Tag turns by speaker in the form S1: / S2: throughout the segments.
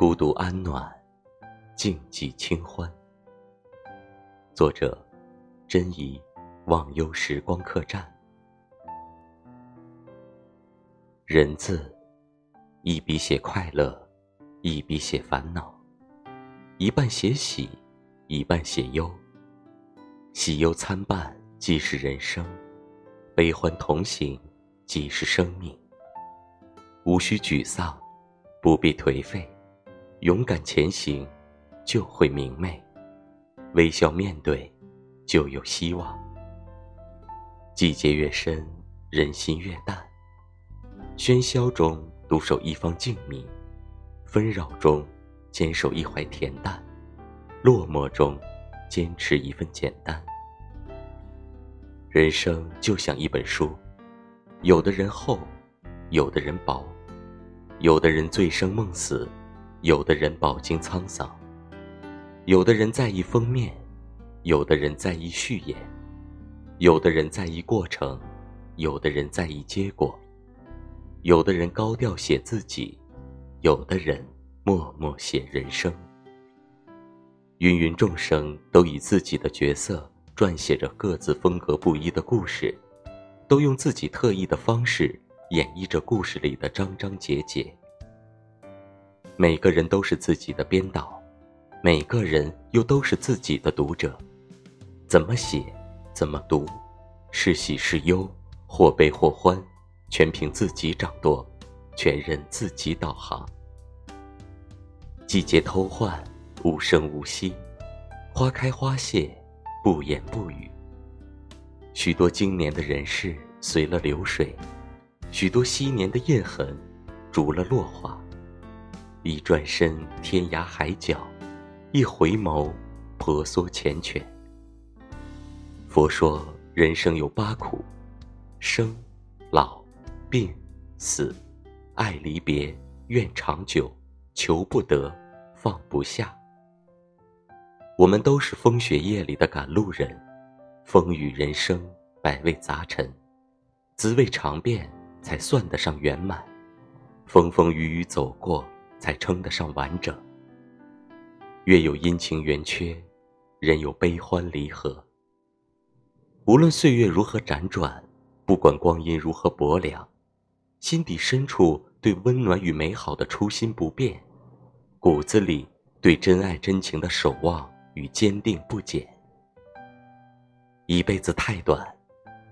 S1: 孤独安暖，静寂清欢。作者：真怡，忘忧时光客栈。人字，一笔写快乐，一笔写烦恼，一半写喜，一半写忧。喜忧参半，即是人生；悲欢同行，即是生命。无需沮丧，不必颓废，勇敢前行，就会明媚；微笑面对，就有希望。季节越深，人心越淡。喧嚣中独守一方静谧，纷扰中坚守一怀恬淡，落寞中坚持一份简单。人生就像一本书，有的人厚。有的人薄，有的人醉生梦死，有的人饱经沧桑。有的人在意封面，有的人在意序言，有的人在意过程，有的人在意结果。有的人高调写自己，有的人默默写人生。芸芸众生都以自己的角色撰写着各自风格不一的故事，都用自己特异的方式。演绎着故事里的章章节节。每个人都是自己的编导，每个人又都是自己的读者。怎么写，怎么读，是喜是忧，或悲或欢，全凭自己掌舵，全任自己导航。季节偷换，无声无息；花开花谢，不言不语。许多经年的人事，随了流水。许多昔年的印痕，逐了落花。一转身，天涯海角；一回眸，婆娑缱绻。佛说，人生有八苦：生、老、病、死、爱离别、怨长久、求不得、放不下。我们都是风雪夜里的赶路人，风雨人生，百味杂陈，滋味尝遍。才算得上圆满，风风雨雨走过，才称得上完整。月有阴晴圆缺，人有悲欢离合。无论岁月如何辗转，不管光阴如何薄凉，心底深处对温暖与美好的初心不变，骨子里对真爱真情的守望与坚定不减。一辈子太短，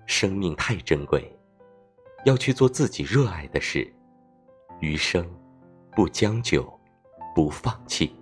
S1: 生命太珍贵。要去做自己热爱的事，余生不将就，不放弃。